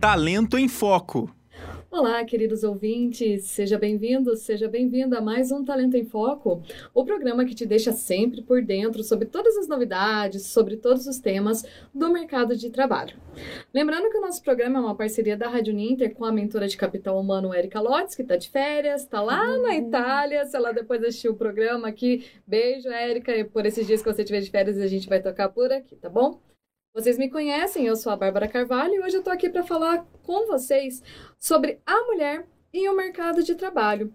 Talento em Foco. Olá, queridos ouvintes, seja bem-vindo, seja bem-vinda a mais um Talento em Foco, o programa que te deixa sempre por dentro sobre todas as novidades, sobre todos os temas do mercado de trabalho. Lembrando que o nosso programa é uma parceria da Rádio Ninter com a mentora de capital humano Erika Lotz, que está de férias, está lá na Itália, se ela depois assistiu o programa aqui, beijo, Erika, e por esses dias que você estiver de férias a gente vai tocar por aqui, tá bom? Vocês me conhecem, eu sou a Bárbara Carvalho e hoje eu tô aqui para falar com vocês sobre a mulher e o mercado de trabalho.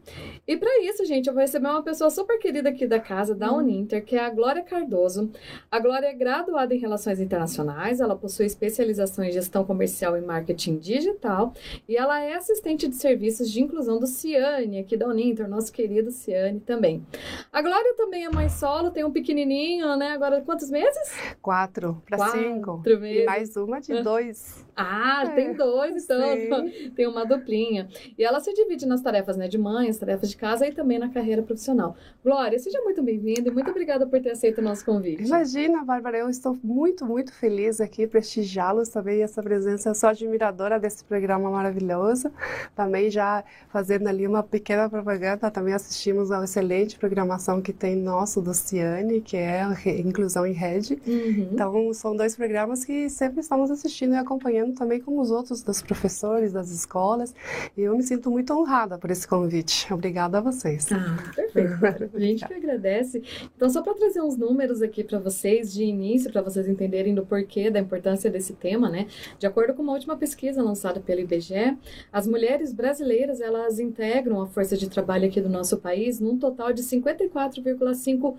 E para isso, gente, eu vou receber uma pessoa super querida aqui da casa, da Uninter, que é a Glória Cardoso. A Glória é graduada em Relações Internacionais, ela possui especialização em Gestão Comercial e Marketing Digital e ela é assistente de serviços de inclusão do Ciane, aqui da Uninter, nosso querido Ciane também. A Glória também é mãe solo, tem um pequenininho, né? Agora, quantos meses? Quatro para cinco. Meses. E mais uma de dois. Ah, é, tem dois, então sim. tem uma duplinha. E ela se divide nas tarefas né, de mãe, as tarefas de casa e também na carreira profissional. Glória, seja muito bem-vinda e muito obrigada por ter aceito o nosso convite. Imagina, Bárbara, eu estou muito, muito feliz aqui, prestigiá-los também, essa presença. Eu sou admiradora desse programa maravilhoso. Também já fazendo ali uma pequena propaganda, também assistimos a excelente programação que tem nosso do Ciane, que é Inclusão em Rede. Uhum. Então, são dois programas que sempre estamos assistindo e acompanhando também como os outros dos professores, das escolas. E eu me sinto muito honrada por esse convite. Obrigada a vocês. Ah, perfeito. A gente que agradece. Então, só para trazer uns números aqui para vocês de início, para vocês entenderem do porquê da importância desse tema, né? De acordo com uma última pesquisa lançada pelo IBGE, as mulheres brasileiras, elas integram a força de trabalho aqui do nosso país num total de 54,5%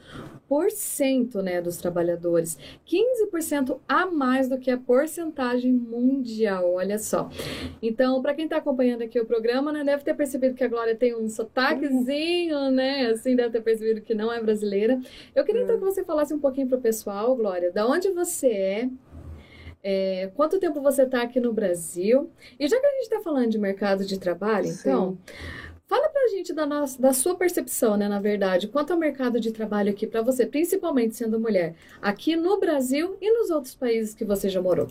né, dos trabalhadores. 15% a mais do que a porcentagem mundial, olha só. Então, para quem está acompanhando aqui o programa, né, deve ter percebido que a Glória tem um sotaquezinho, né? Assim, deve ter percebido que não é brasileira. Eu queria então que você falasse um pouquinho pro pessoal, Glória, da onde você é, é, quanto tempo você está aqui no Brasil? E já que a gente está falando de mercado de trabalho, Sim. então, Fala pra gente da, nossa, da sua percepção, né, na verdade, quanto ao mercado de trabalho aqui para você, principalmente sendo mulher, aqui no Brasil e nos outros países que você já morou.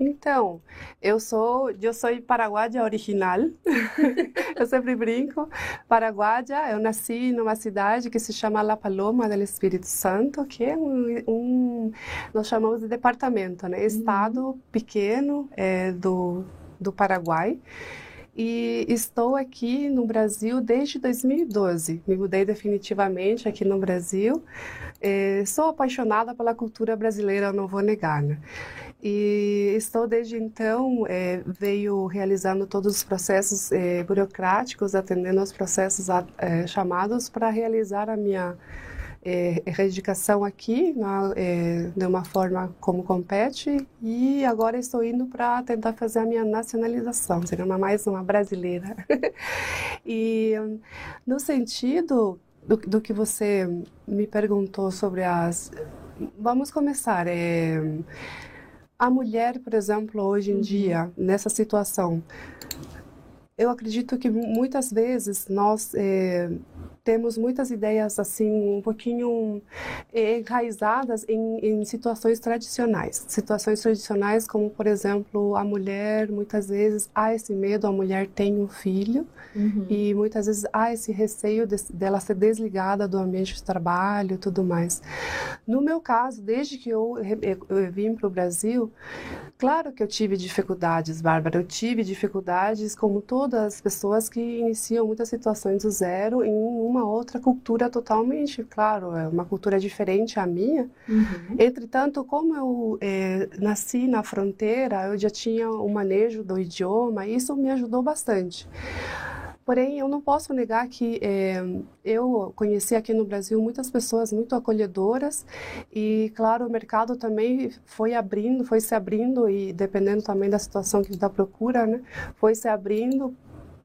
Então, eu sou, eu sou paraguaia original. eu sempre brinco. Paraguaia, eu nasci numa cidade que se chama La Paloma del Espírito Santo, que é um, um nós chamamos de departamento, né, estado uhum. pequeno é, do do Paraguai e estou aqui no Brasil desde 2012. Me mudei definitivamente aqui no Brasil. É, sou apaixonada pela cultura brasileira, não vou negar. Né? E estou desde então, é, veio realizando todos os processos é, burocráticos, atendendo aos processos é, chamados para realizar a minha é, erradicação aqui na, é, de uma forma como compete e agora estou indo para tentar fazer a minha nacionalização, seria uma, mais uma brasileira. e no sentido do, do, que você me perguntou sobre as... Vamos começar. É, a mulher, por exemplo, hoje em uhum. dia, nessa situação, eu acredito que muitas vezes nós é, temos muitas ideias assim um pouquinho eh, enraizadas em, em, situações tradicionais situações tradicionais como por exemplo a mulher muitas vezes há esse medo a mulher tem um filho uhum. e muitas vezes há esse receio de, dela ser desligada do ambiente de trabalho tudo mais no meu caso desde que eu, eu, eu vim para o Brasil claro que eu tive dificuldades Bárbara eu tive dificuldades como todas as pessoas que iniciam muitas situações do zero em um uma outra cultura totalmente, claro, é uma cultura diferente à minha. Uhum. Entretanto, como eu é, nasci na fronteira, eu já tinha o um manejo do idioma, e isso me ajudou bastante. Porém, eu não posso negar que é, eu conheci aqui no Brasil muitas pessoas muito acolhedoras e, claro, o mercado também foi abrindo, foi se abrindo e dependendo também da situação que da procura, né, foi se abrindo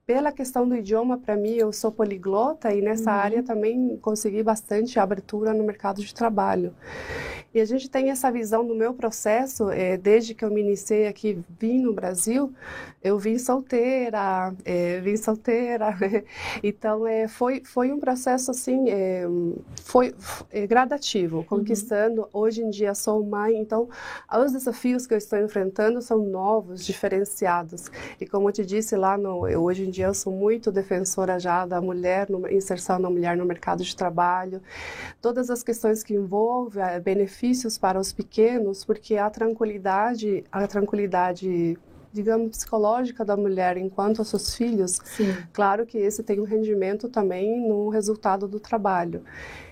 pela questão do idioma, para mim, eu sou poliglota e nessa uhum. área também consegui bastante abertura no mercado de trabalho. E a gente tem essa visão no meu processo, é, desde que eu me iniciei aqui, vim no Brasil, eu vim solteira, é, vim solteira. então, é, foi, foi um processo, assim, foi gradativo, uhum. conquistando. Uhum. Hoje em dia sou mãe, então, os desafios que eu estou enfrentando são novos, diferenciados. E como eu te disse lá, no, eu, hoje em dia eu sou muito defensora já da mulher, no, inserção da mulher no mercado de trabalho, todas as questões que envolvem é, benefícios para os pequenos, porque a tranquilidade, a tranquilidade digamos, psicológica da mulher enquanto aos seus filhos, Sim. claro que esse tem um rendimento também no resultado do trabalho.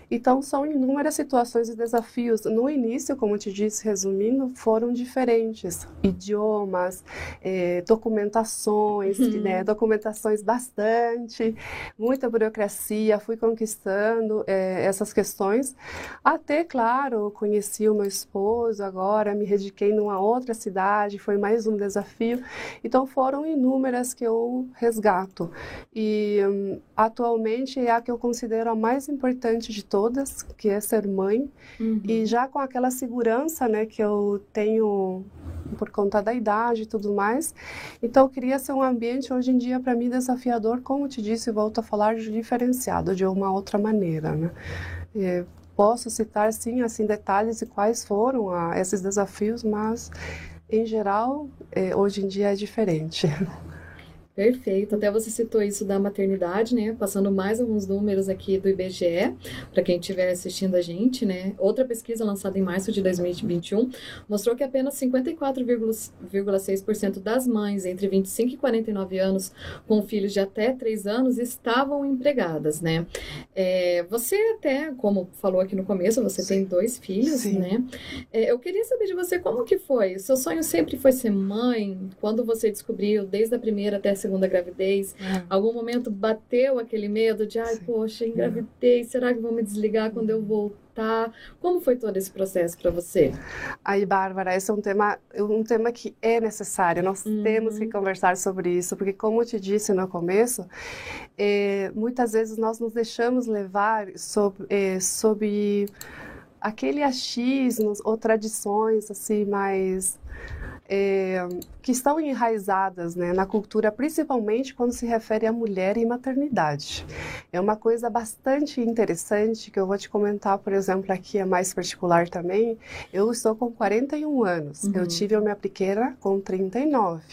Então, são inúmeras situações e desafios. No início, como te disse, resumindo, foram diferentes. Idiomas, eh, documentações, uhum. né, documentações bastante, muita burocracia. Fui conquistando eh, essas questões. Até, claro, conheci o meu esposo agora, me dediquei numa outra cidade, foi mais um desafio. Então, foram inúmeras que eu resgato. E, hum, atualmente, é a que eu considero a mais importante de todas todas, que é ser mãe, uhum. e já com aquela segurança, né, que eu tenho por conta da idade e tudo mais. Então, queria ser um ambiente hoje em dia para mim desafiador, como te disse, volto a falar diferenciado de uma outra maneira, né? E posso citar sim assim detalhes e quais foram ah, esses desafios, mas em geral, eh, hoje em dia é diferente. Perfeito. Até você citou isso da maternidade, né? Passando mais alguns números aqui do IBGE, para quem estiver assistindo a gente, né? Outra pesquisa lançada em março de 2021 mostrou que apenas 54,6% das mães entre 25 e 49 anos com filhos de até 3 anos estavam empregadas, né? É, você até, como falou aqui no começo, você Sim. tem dois filhos, Sim. né? É, eu queria saber de você como que foi. Seu sonho sempre foi ser mãe? Quando você descobriu, desde a primeira até a segunda gravidez? É. Algum momento bateu aquele medo de, ai, Sim. poxa, engravidei, será que vão me desligar quando eu voltar? Como foi todo esse processo para você? Aí, Bárbara, esse é um tema, um tema que é necessário. Nós uhum. temos que conversar sobre isso, porque como eu te disse no começo, é, muitas vezes nós nos deixamos levar sobre, é, sobre aquele achismos ou tradições assim mais é, que estão enraizadas né, na cultura, principalmente quando se refere à mulher e maternidade. É uma coisa bastante interessante que eu vou te comentar, por exemplo, aqui é mais particular também. Eu estou com 41 anos, uhum. eu tive a minha pequena com 39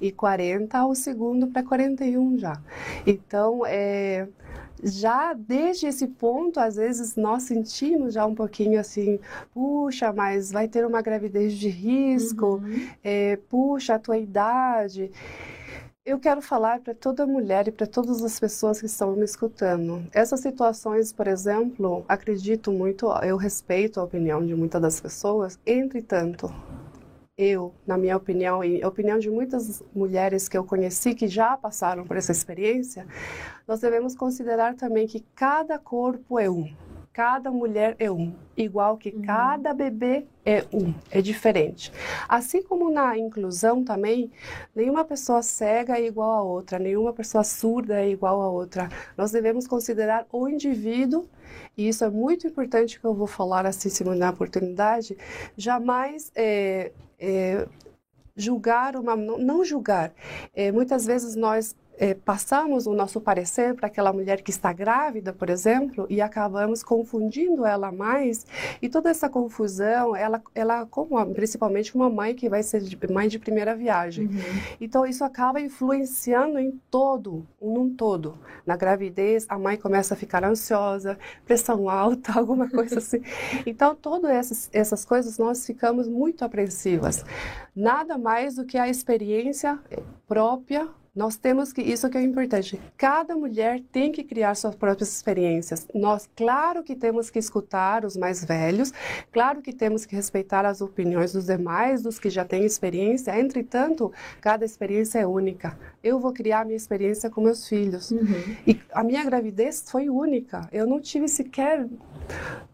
e 40 o segundo para 41 já. Então, é já desde esse ponto, às vezes nós sentimos já um pouquinho assim, puxa, mas vai ter uma gravidez de risco, uhum. é, puxa, a tua idade. Eu quero falar para toda mulher e para todas as pessoas que estão me escutando. Essas situações, por exemplo, acredito muito, eu respeito a opinião de muitas das pessoas, entretanto, eu, na minha opinião, e a opinião de muitas mulheres que eu conheci que já passaram por essa experiência, nós devemos considerar também que cada corpo é um, cada mulher é um, igual que uhum. cada bebê é um, é diferente. Assim como na inclusão também, nenhuma pessoa cega é igual a outra, nenhuma pessoa surda é igual a outra. Nós devemos considerar o indivíduo e isso é muito importante que eu vou falar assim se me dar a oportunidade, jamais é, é, julgar uma não julgar é, muitas vezes nós é, passamos o nosso parecer para aquela mulher que está grávida, por exemplo, e acabamos confundindo ela mais. E toda essa confusão, ela, ela como principalmente uma mãe que vai ser mãe de primeira viagem. Uhum. Então isso acaba influenciando em todo, num todo. Na gravidez, a mãe começa a ficar ansiosa, pressão alta, alguma coisa assim. Então todas essas, essas coisas nós ficamos muito apreensivas. Nada mais do que a experiência própria nós temos que, isso que é importante, cada mulher tem que criar suas próprias experiências. Nós, claro que temos que escutar os mais velhos, claro que temos que respeitar as opiniões dos demais, dos que já têm experiência, entretanto, cada experiência é única. Eu vou criar minha experiência com meus filhos. Uhum. E a minha gravidez foi única. Eu não tive sequer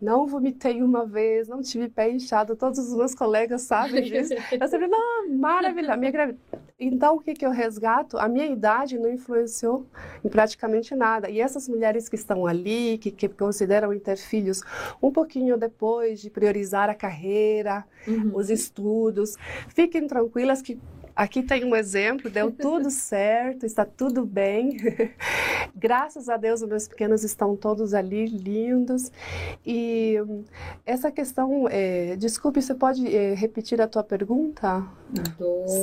não vomitei uma vez, não tive pé inchado, todos os meus colegas sabem disso. Eu sempre, não, maravilha, minha gravidez. Então, o que, que eu resgato? A minha idade não influenciou em praticamente nada. E essas mulheres que estão ali, que, que consideram ter filhos um pouquinho depois de priorizar a carreira, uhum. os estudos, fiquem tranquilas que Aqui tem um exemplo, deu tudo certo, está tudo bem. Graças a Deus, os meus pequenos estão todos ali, lindos. E essa questão, é, desculpe, você pode é, repetir a tua pergunta?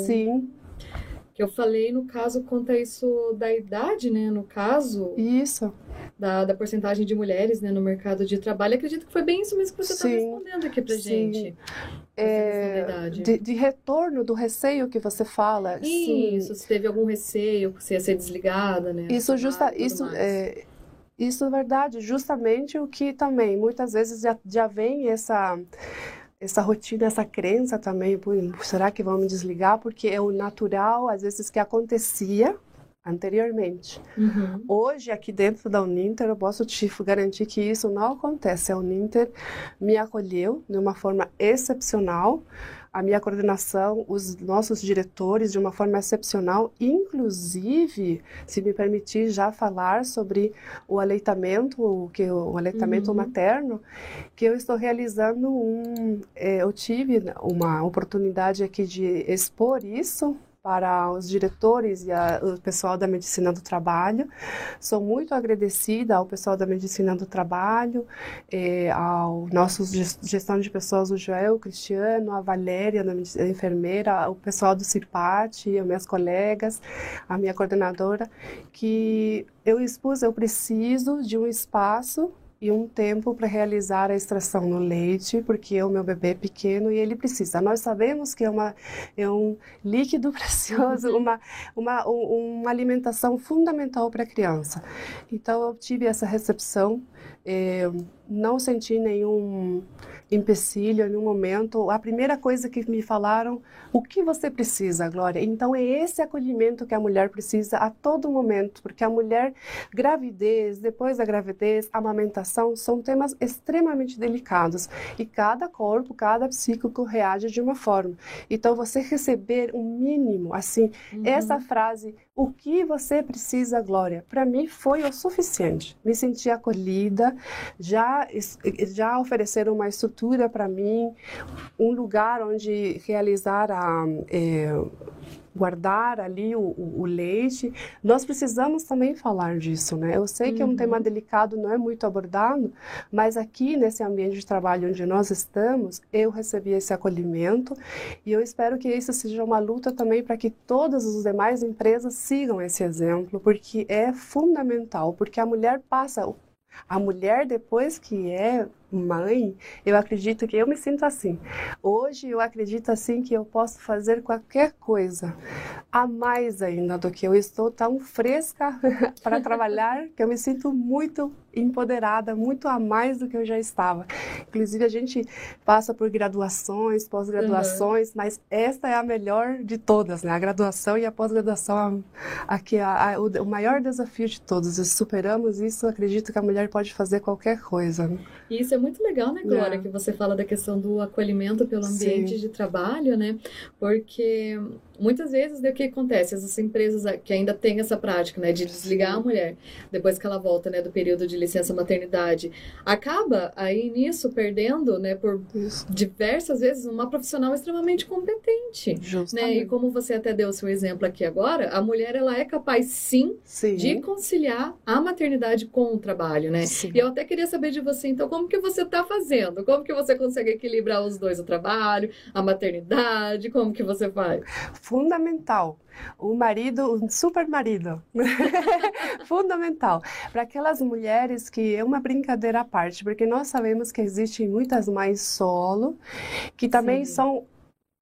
Sim que eu falei no caso quanto a isso da idade, né? No caso. Isso. Da, da porcentagem de mulheres né, no mercado de trabalho. Acredito que foi bem isso mesmo que você está respondendo aqui pra sim. gente. É, de, de, retorno do receio que você fala. Isso, se teve algum receio que você ia ser desligada, né? Isso, justa, isso, é, isso é verdade. Justamente o que também muitas vezes já, já vem essa essa rotina, essa crença também, será que vão me desligar? Porque é o natural, às vezes, que acontecia anteriormente. Uhum. Hoje, aqui dentro da Uninter, eu posso te garantir que isso não acontece. A Uninter me acolheu de uma forma excepcional a minha coordenação, os nossos diretores de uma forma excepcional, inclusive, se me permitir já falar sobre o aleitamento, o que o aleitamento uhum. materno, que eu estou realizando um, é, eu tive uma oportunidade aqui de expor isso para os diretores e a, o pessoal da medicina do trabalho. Sou muito agradecida ao pessoal da medicina do trabalho, eh, ao nosso gestão de pessoas, o Joel, o Cristiano, a Valéria, a enfermeira, o pessoal do CIPAT, as minhas colegas, a minha coordenadora, que eu expus, eu preciso de um espaço e um tempo para realizar a extração no leite, porque o meu bebê é pequeno e ele precisa. Nós sabemos que é, uma, é um líquido precioso, uhum. uma, uma, uma alimentação fundamental para a criança. Então, eu tive essa recepção, eh, não senti nenhum empecilho em nenhum momento. A primeira coisa que me falaram, o que você precisa, Glória? Então é esse acolhimento que a mulher precisa a todo momento, porque a mulher, gravidez, depois da gravidez, amamentação, são temas extremamente delicados e cada corpo, cada psíquico reage de uma forma. Então você receber um mínimo, assim, uhum. essa frase, o que você precisa, Glória, para mim foi o suficiente. Me senti acolhida, já já ofereceram uma estrutura estrutura para mim, um lugar onde realizar a. É, guardar ali o, o, leite. Nós precisamos também falar disso, né? Eu sei que é um tema uhum. delicado, não é muito abordado, mas aqui nesse ambiente de trabalho onde nós estamos, eu recebi esse acolhimento e eu espero que isso seja uma luta também para que todas as demais empresas sigam esse exemplo, porque é fundamental, porque a mulher passa a mulher, depois que é mãe, eu acredito que eu me sinto assim. Hoje eu acredito assim que eu posso fazer qualquer coisa a mais ainda do que eu estou tão fresca para trabalhar, que eu me sinto muito empoderada, muito a mais do que eu já estava. Inclusive a gente passa por graduações, pós-graduações, uhum. mas esta é a melhor de todas, né? A graduação e a pós-graduação aqui é a, a, o, o, maior desafio de todos. E superamos isso, acredito que a mulher pode fazer qualquer coisa. Isso é muito legal, né, Glória, é. que você fala da questão do acolhimento pelo ambiente Sim. de trabalho, né? Porque muitas vezes o que acontece? Essas empresas que ainda têm essa prática, né, de desligar a mulher depois que ela volta, né, do período de licença maternidade, acaba aí nisso perdendo, né, por Isso. diversas vezes uma profissional extremamente competente, Justamente. né? E como você até deu o seu exemplo aqui agora, a mulher ela é capaz sim, sim. de conciliar a maternidade com o trabalho, né? Sim. E eu até queria saber de você, então, como que você está fazendo? Como que você consegue equilibrar os dois, o trabalho, a maternidade, como que você faz? fundamental. O marido, um super marido. fundamental. Para aquelas mulheres que é uma brincadeira à parte, porque nós sabemos que existem muitas mães solo, que também Sim. são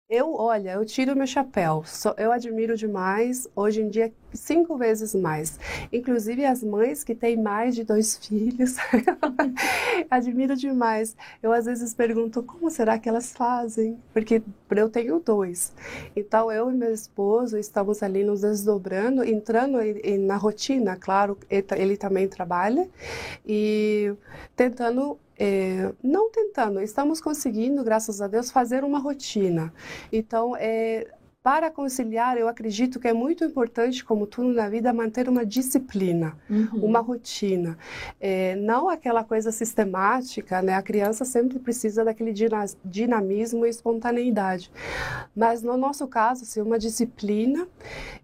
eu, olha, eu tiro meu chapéu. Eu admiro demais, hoje em dia, cinco vezes mais. Inclusive as mães que têm mais de dois filhos. admiro demais. Eu às vezes pergunto como será que elas fazem? Porque eu tenho dois. Então eu e meu esposo estamos ali nos desdobrando, entrando na rotina, claro, ele também trabalha, e tentando é, não tentando, estamos conseguindo, graças a Deus, fazer uma rotina. Então, é, para conciliar, eu acredito que é muito importante, como tudo na vida, manter uma disciplina, uhum. uma rotina. É, não aquela coisa sistemática, né? A criança sempre precisa daquele dinamismo e espontaneidade. Mas no nosso caso, assim, uma disciplina,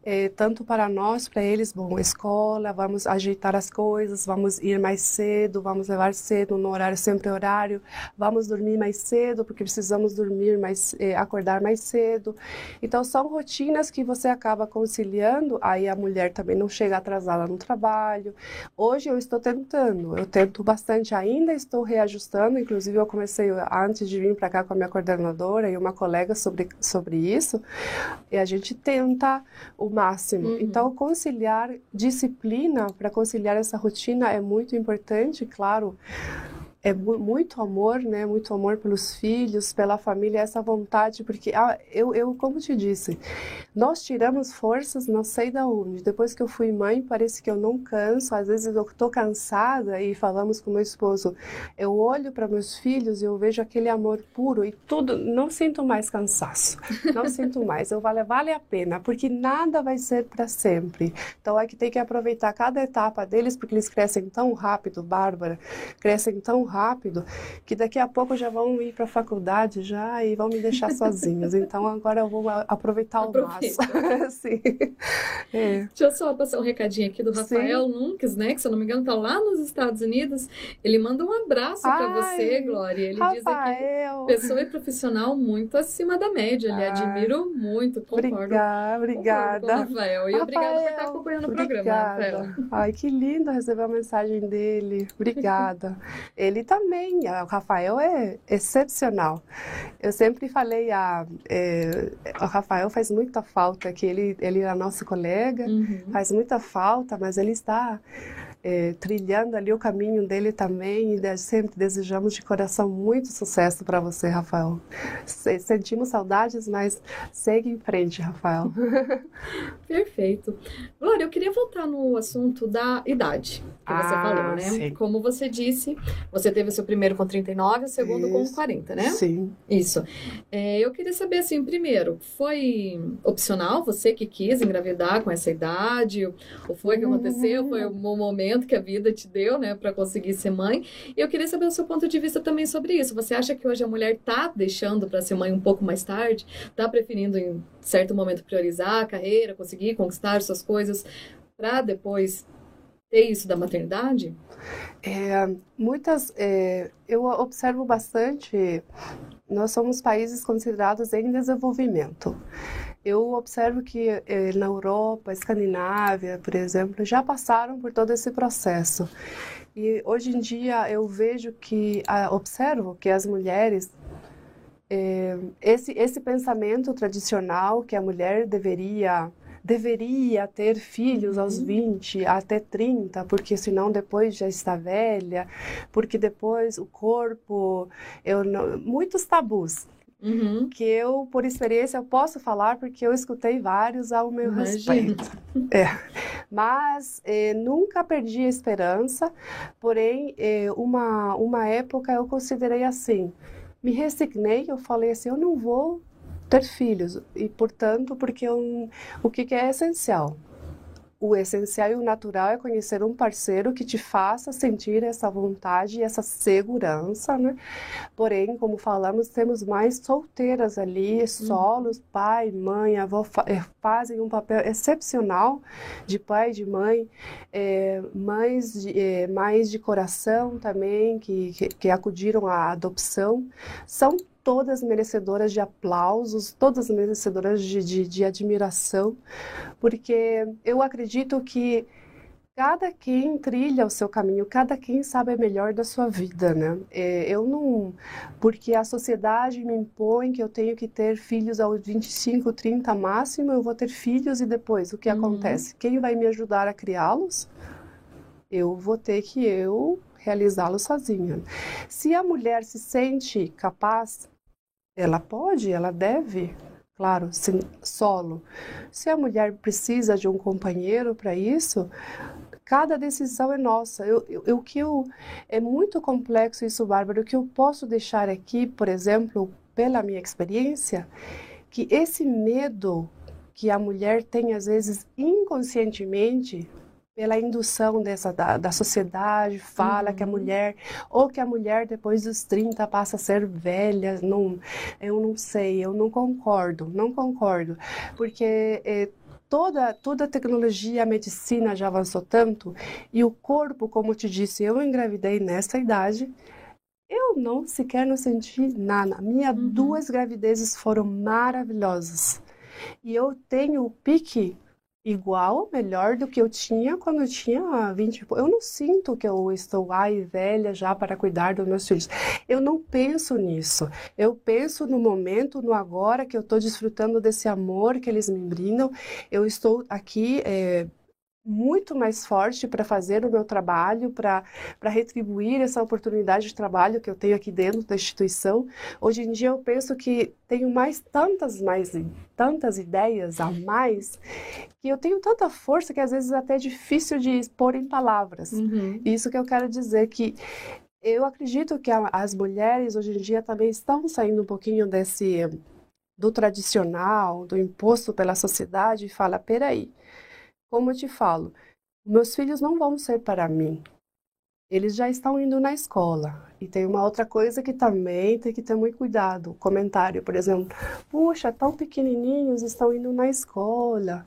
é, tanto para nós, para eles, bom, escola, vamos ajeitar as coisas, vamos ir mais cedo, vamos levar cedo no horário sempre horário, vamos dormir mais cedo porque precisamos dormir mais, é, acordar mais cedo. Então são rotinas que você acaba conciliando. Aí a mulher também não chega atrasada no trabalho. Hoje eu estou tentando, eu tento bastante, ainda estou reajustando. Inclusive eu comecei antes de vir para cá com a minha coordenadora e uma colega sobre sobre isso. E a gente tenta o máximo. Uhum. Então conciliar disciplina para conciliar essa rotina é muito importante, claro é muito amor, né? Muito amor pelos filhos, pela família, essa vontade, porque ah, eu, eu, como te disse, nós tiramos forças, não sei da onde. Depois que eu fui mãe, parece que eu não canso. Às vezes eu estou cansada e falamos com meu esposo. Eu olho para meus filhos e eu vejo aquele amor puro e tudo. Não sinto mais cansaço, não sinto mais. Eu vale vale a pena, porque nada vai ser para sempre. Então é que tem que aproveitar cada etapa deles, porque eles crescem tão rápido, Bárbara, crescem tão rápido que daqui a pouco já vão ir para a faculdade já e vão me deixar sozinhos. Então agora eu vou aproveitar o máximo. Sim. É. Deixa eu só passar um recadinho aqui do Rafael Sim. né? Que se eu não me engano está lá nos Estados Unidos. Ele manda um abraço para você, Glória. Ele Rafael. diz aqui pessoa e profissional muito acima da média. Ele admiro muito, concordo. Obrigada, obrigada. Concordo Rafael. E obrigada por estar acompanhando obrigada. o programa, Rafael. Ai, que lindo receber a mensagem dele. Obrigada. Ele também, o Rafael é excepcional. Eu sempre falei, a, é, o Rafael faz muita falta, que ele, ele é nosso colega, uhum. faz muita falta, mas ele está é, trilhando ali o caminho dele também e sempre desejamos de coração muito sucesso para você, Rafael. Sentimos saudades, mas segue em frente, Rafael. Perfeito. Glória, eu queria voltar no assunto da idade que ah, você falou, né? Sim. Como você disse, você teve o seu primeiro com 39 e o segundo Isso. com 40, né? Sim. Isso. É, eu queria saber, assim, primeiro, foi opcional você que quis engravidar com essa idade? Ou foi que aconteceu? Foi um momento momento que a vida te deu, né, para conseguir ser mãe. E eu queria saber o seu ponto de vista também sobre isso. Você acha que hoje a mulher tá deixando para ser mãe um pouco mais tarde? Tá preferindo em certo momento priorizar a carreira, conseguir conquistar suas coisas para depois ter isso da maternidade? É, muitas, é, eu observo bastante. Nós somos países considerados em desenvolvimento eu observo que eh, na Europa, Escandinávia, por exemplo, já passaram por todo esse processo. E hoje em dia eu vejo que, observo que as mulheres, eh, esse, esse pensamento tradicional que a mulher deveria deveria ter filhos aos 20, uhum. até 30, porque senão depois já está velha, porque depois o corpo, eu não, muitos tabus. Uhum. que eu, por experiência, eu posso falar porque eu escutei vários ao meu Imagina. respeito. É. Mas eh, nunca perdi a esperança, porém, eh, uma, uma época eu considerei assim, me resignei, eu falei assim, eu não vou ter filhos, e portanto, porque eu, o que, que é essencial? o essencial e o natural é conhecer um parceiro que te faça sentir essa vontade e essa segurança, né? Porém, como falamos, temos mais solteiras ali, uhum. solos, pai, mãe, avó, eh, fazem um papel excepcional de pai e de mãe, é, mães de, é, mães de coração também, que, que, que acudiram à adoção, são todas merecedoras de aplausos, todas merecedoras de, de, de admiração, porque eu acredito que cada quem trilha o seu caminho, cada quem sabe melhor da sua vida, né? É, eu não, porque a sociedade me impõe que eu tenho que ter filhos aos 25, 30 máximo, eu vou ter filhos e depois o que uhum. acontece? Quem vai me ajudar a criá-los? Eu vou ter que eu realizá-lo sozinha. Se a mulher se sente capaz, ela pode, ela deve, claro, sim, solo. Se a mulher precisa de um companheiro para isso, cada decisão é nossa. Eu, eu, o que eu, é muito complexo isso, Bárbara. O que eu posso deixar aqui, por exemplo, pela minha experiência, que esse medo que a mulher tem, às vezes, inconscientemente, pela indução dessa da, da sociedade, fala uhum. que a uhum. mulher, ou que a mulher depois dos 30 passa a ser velha, não, eu não sei, eu não concordo, não concordo, porque é, toda, toda a tecnologia, a medicina já avançou tanto, e o corpo, como te disse, eu engravidei nessa idade, eu não sequer não senti nada. Minhas uhum. duas gravidezes foram maravilhosas. E eu tenho o pique igual, melhor do que eu tinha quando eu tinha 20. Eu não sinto que eu estou ai velha já para cuidar dos meus filhos. Eu não penso nisso. Eu penso no momento, no agora que eu estou desfrutando desse amor que eles me brindam. Eu estou aqui é, muito mais forte para fazer o meu trabalho, para retribuir essa oportunidade de trabalho que eu tenho aqui dentro da instituição. Hoje em dia eu penso que tenho mais tantas mais tantas ideias a mais que eu tenho tanta força que às vezes é até é difícil de expor em palavras. Uhum. Isso que eu quero dizer que eu acredito que as mulheres hoje em dia também estão saindo um pouquinho desse do tradicional, do imposto pela sociedade e fala, peraí, como eu te falo, meus filhos não vão ser para mim. Eles já estão indo na escola. E tem uma outra coisa que também tem que ter muito cuidado. Comentário, por exemplo, puxa, tão pequenininhos estão indo na escola.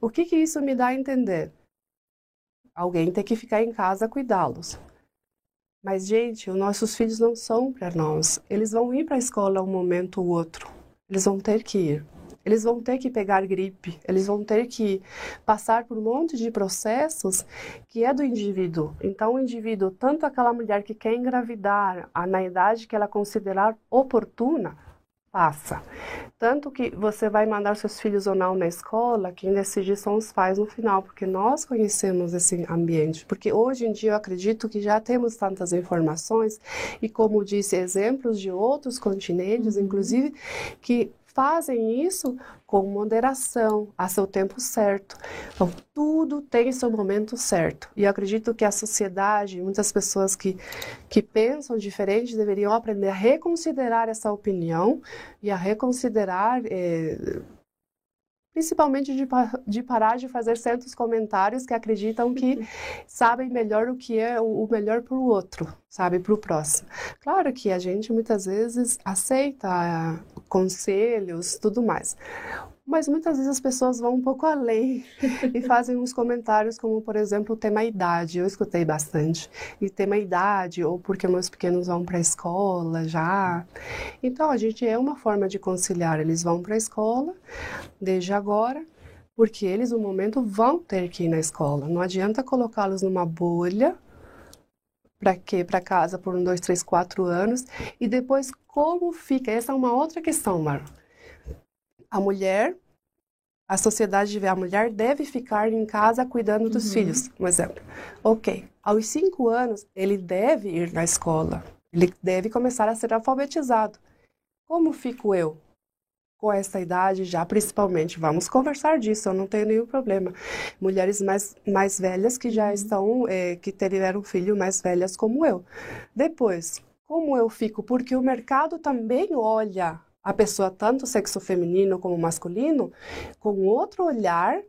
O que que isso me dá a entender? Alguém tem que ficar em casa cuidá-los. Mas, gente, os nossos filhos não são para nós. Eles vão ir para a escola um momento ou outro. Eles vão ter que ir eles vão ter que pegar gripe, eles vão ter que passar por um monte de processos que é do indivíduo. Então, o indivíduo, tanto aquela mulher que quer engravidar na idade que ela considerar oportuna, passa. Tanto que você vai mandar seus filhos ou não na escola, quem decide são os pais no final, porque nós conhecemos esse ambiente. Porque hoje em dia eu acredito que já temos tantas informações e, como disse, exemplos de outros continentes, uhum. inclusive, que fazem isso com moderação, a seu tempo certo. Então, tudo tem seu momento certo. E eu acredito que a sociedade, muitas pessoas que, que pensam diferente, deveriam aprender a reconsiderar essa opinião e a reconsiderar. Eh, principalmente de, de, parar de fazer certos comentários que acreditam que sabem melhor o que é o, melhor para o outro, sabe, para o próximo. Claro que a gente muitas vezes aceita conselhos, tudo mais. Mas muitas vezes as pessoas vão um pouco além e fazem uns comentários como, por exemplo, o tema idade. Eu escutei bastante. E tema idade, ou porque meus pequenos vão para a escola já. Então, a gente é uma forma de conciliar. Eles vão para a escola desde agora, porque eles, no momento, vão ter que ir na escola. Não adianta colocá-los numa bolha para quê? Para casa por um, dois, três, quatro anos. E depois, como fica? Essa é uma outra questão, Mar a mulher, a sociedade vê a mulher deve ficar em casa cuidando dos uhum. filhos, um exemplo. Ok, aos cinco anos ele deve ir na escola, ele deve começar a ser alfabetizado. Como fico eu? com essa idade já, principalmente. Vamos conversar disso, eu não tenho nenhum problema. Mulheres mais, mais velhas que já uhum. estão, é, que tiveram filho mais velhas como eu. Depois, como eu fico? Porque o mercado também olha a pessoa, tanto sexo feminino como masculino, com outro olhar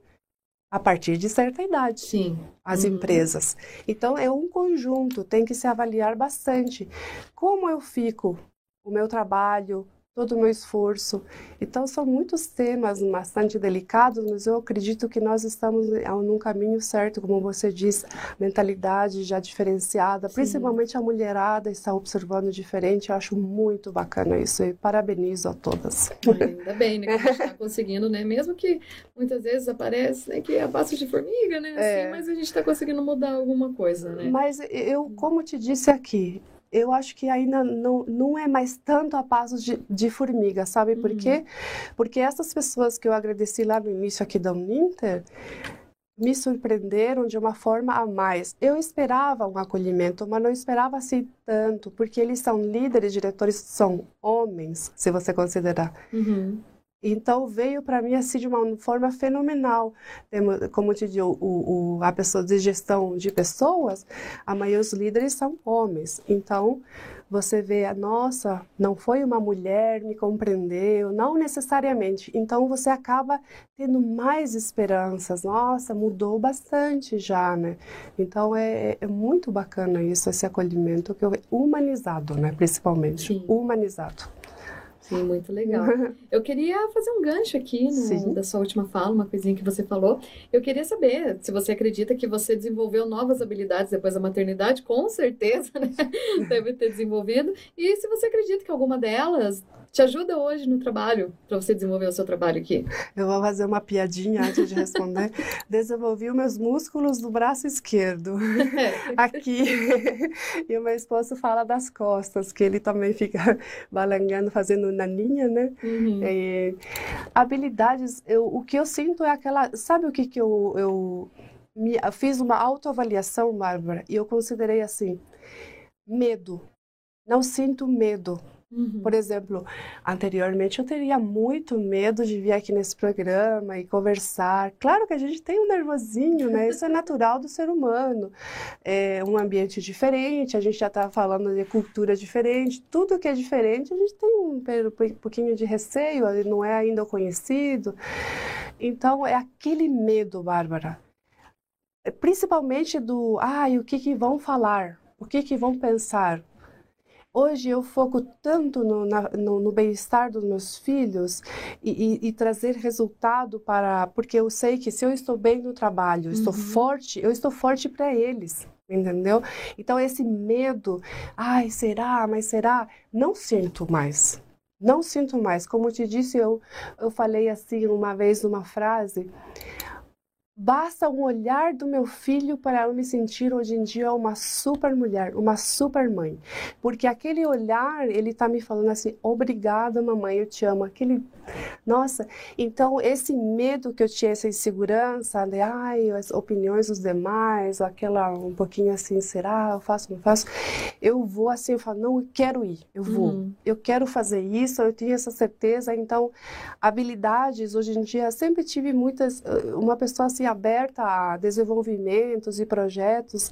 a partir de certa idade. Sim. As uhum. empresas. Então, é um conjunto, tem que se avaliar bastante. Como eu fico, o meu trabalho, todo o meu esforço. Então, são muitos temas bastante delicados, mas eu acredito que nós estamos num caminho certo, como você diz, mentalidade já diferenciada, Sim. principalmente a mulherada está observando diferente. Eu acho muito bacana isso e parabenizo a todas. Ainda bem, né, que a gente está conseguindo, né? Mesmo que muitas vezes aparece né, que é a passo de formiga, né? Assim, é. Mas a gente está conseguindo mudar alguma coisa, né? Mas eu, como te disse aqui, eu acho que ainda não, não é mais tanto a passos de, de formiga, sabe por uhum. quê? Porque essas pessoas que eu agradeci lá no início aqui da Uninter me surpreenderam de uma forma a mais. Eu esperava um acolhimento, mas não esperava assim tanto, porque eles são líderes, diretores, são homens, se você considerar. Uhum. Então veio para mim assim de uma forma fenomenal. Como eu te digo, o, o, a pessoa de gestão de pessoas, a maioria dos líderes são homens. Então você vê, nossa, não foi uma mulher, me compreendeu, não necessariamente. Então você acaba tendo mais esperanças. Nossa, mudou bastante já, né? Então é, é muito bacana isso, esse acolhimento que eu humanizado, né? Principalmente Sim. humanizado. Sim, muito legal. Eu queria fazer um gancho aqui no, da sua última fala, uma coisinha que você falou. Eu queria saber se você acredita que você desenvolveu novas habilidades depois da maternidade, com certeza, né? Deve ter desenvolvido. E se você acredita que alguma delas te ajuda hoje no trabalho, para você desenvolver o seu trabalho aqui? Eu vou fazer uma piadinha antes de responder. Desenvolvi os meus músculos do braço esquerdo, aqui. e o meu esposo fala das costas, que ele também fica balangando, fazendo naninha, né? Uhum. É, habilidades, eu, o que eu sinto é aquela. Sabe o que, que eu, eu me, fiz uma autoavaliação, Bárbara, e eu considerei assim: medo. Não sinto medo Uhum. Por exemplo, anteriormente eu teria muito medo de vir aqui nesse programa e conversar. Claro que a gente tem um nervosinho, né? Isso é natural do ser humano. É um ambiente diferente, a gente já está falando de cultura diferente, tudo que é diferente, a gente tem um pouquinho de receio, não é ainda conhecido. Então, é aquele medo, Bárbara. Principalmente do, ai, ah, o que, que vão falar? O que, que vão pensar? Hoje eu foco tanto no, no, no bem-estar dos meus filhos e, e, e, trazer resultado para. Porque eu sei que se eu estou bem no trabalho, uhum. estou forte, eu estou forte para eles. Entendeu? Então, esse medo, ai, será, mas será? Não sinto mais. Não sinto mais. Como eu te disse, eu, eu falei assim uma vez numa frase. Basta um olhar do meu filho para eu me sentir hoje em dia uma super mulher, uma super mãe. Porque aquele olhar, ele está me falando assim: obrigada, mamãe, eu te amo. Aquele. Nossa, então esse medo que eu tinha, essa insegurança de, ai, as opiniões dos demais, aquela um pouquinho assim, será? Eu faço, não faço? Eu vou assim, eu falo: não, eu quero ir, eu vou, uhum. eu quero fazer isso, eu tenho essa certeza. Então, habilidades, hoje em dia, sempre tive muitas. Uma pessoa assim, aberta a desenvolvimentos e projetos.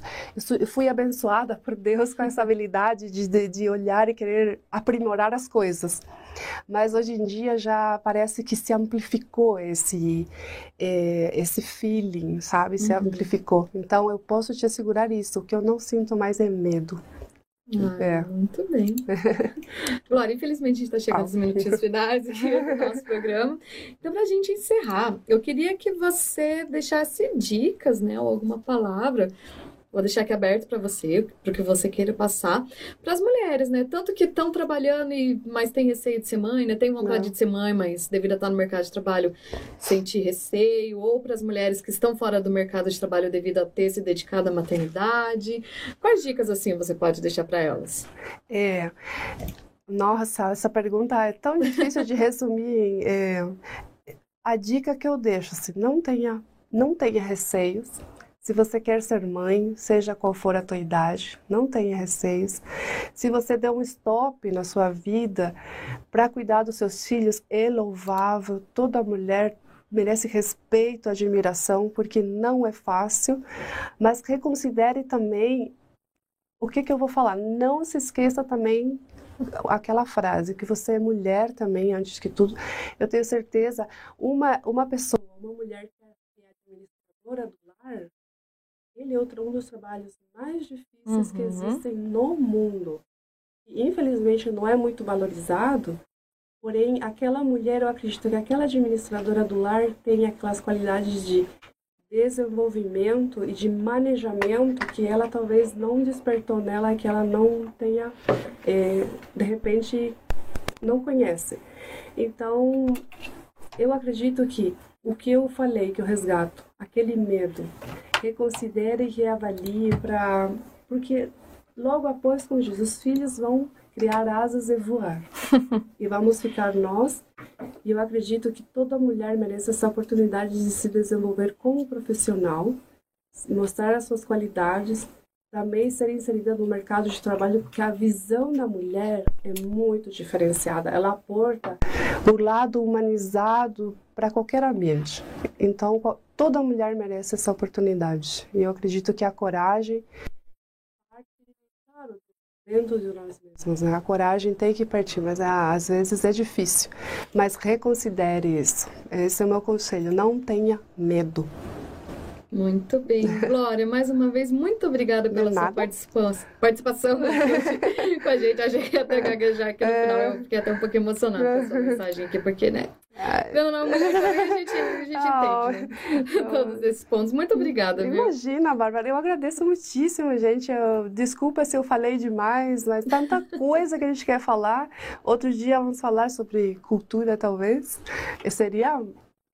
Eu fui abençoada por Deus com essa habilidade de, de, de olhar e querer aprimorar as coisas. Mas hoje em dia já parece que se amplificou esse, é, esse feeling, sabe? Se uhum. amplificou. Então eu posso te assegurar isso, o que eu não sinto mais é medo. Ah, é. Muito bem. Glória, infelizmente a gente está chegando aos minutinhos finais aqui do nosso programa. Então, para a gente encerrar, eu queria que você deixasse dicas, né, ou alguma palavra Vou deixar aqui aberto para você, para o que você queira passar. Para as mulheres, né? Tanto que estão trabalhando, e mas tem receio de ser mãe, né? Tem vontade Não. de ser mãe, mas devido a estar no mercado de trabalho, sentir receio. Ou para as mulheres que estão fora do mercado de trabalho devido a ter se dedicado à maternidade. Quais dicas, assim, você pode deixar para elas? É. Nossa, essa pergunta é tão difícil de resumir. É, a dica que eu deixo, assim, não tenha, não tenha receios se você quer ser mãe, seja qual for a tua idade, não tenha receios. Se você der um stop na sua vida para cuidar dos seus filhos, é louvável. Toda mulher merece respeito, admiração, porque não é fácil. Mas reconsidere também o que, que eu vou falar. Não se esqueça também aquela frase que você é mulher também antes que tudo. Eu tenho certeza uma uma pessoa, uma mulher que é administradora do ele é outro um dos trabalhos mais difíceis uhum. que existem no mundo. E, infelizmente não é muito valorizado, porém aquela mulher, eu acredito que aquela administradora do lar tem aquelas qualidades de desenvolvimento e de manejamento que ela talvez não despertou nela, que ela não tenha, é, de repente, não conhece. Então, eu acredito que o que eu falei, que eu resgato, aquele medo, reconsidere e reavalie para porque logo após como diz, os filhos vão criar asas e voar. e vamos ficar nós. E eu acredito que toda mulher merece essa oportunidade de se desenvolver como profissional, mostrar as suas qualidades também ser inserida no mercado de trabalho, porque a visão da mulher é muito diferenciada. Ela aporta o lado humanizado para qualquer ambiente. Então, toda mulher merece essa oportunidade. E eu acredito que a coragem dentro de nós mesmos. Né? A coragem tem que partir, mas ah, às vezes é difícil. Mas reconsidere isso. Esse é o meu conselho. Não tenha medo. Muito bem. Glória, mais uma vez, muito obrigada pela sua participação, participação com a gente. Achei que ia até gaguejar aqui no é... final. Eu fiquei até um pouquinho emocionada com a sua mensagem aqui, porque, né? Não, não, mas a gente, a gente oh, entende né? todos esses pontos. Muito obrigada, viu? Imagina, Bárbara. Eu agradeço muitíssimo, gente. Eu, desculpa se eu falei demais, mas tanta coisa que a gente quer falar. Outro dia vamos falar sobre cultura, talvez. Seria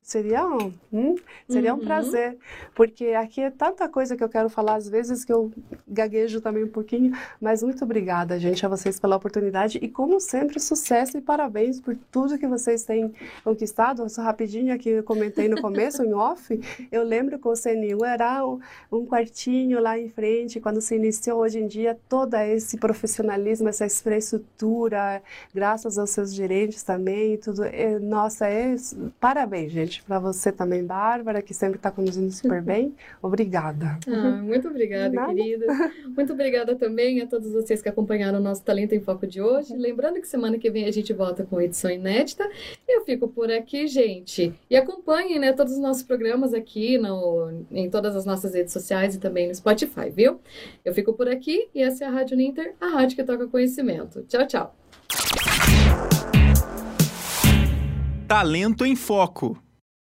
Seria, hum, seria um uhum. prazer, porque aqui é tanta coisa que eu quero falar, às vezes que eu gaguejo também um pouquinho, mas muito obrigada, gente, a vocês pela oportunidade e, como sempre, sucesso e parabéns por tudo que vocês têm conquistado. Só rapidinho aqui, eu comentei no começo, em off, eu lembro que o CNU era um, um quartinho lá em frente, quando se iniciou hoje em dia todo esse profissionalismo, essa infraestrutura, graças aos seus gerentes também, tudo. É, nossa, é, parabéns, gente para você também, Bárbara, que sempre está conduzindo super bem. Obrigada. Ah, muito obrigada, querida. Muito obrigada também a todos vocês que acompanharam o nosso Talento em Foco de hoje. Lembrando que semana que vem a gente volta com edição inédita. Eu fico por aqui, gente. E acompanhem né, todos os nossos programas aqui no, em todas as nossas redes sociais e também no Spotify, viu? Eu fico por aqui e essa é a Rádio Ninter, a rádio que toca conhecimento. Tchau, tchau. Talento em Foco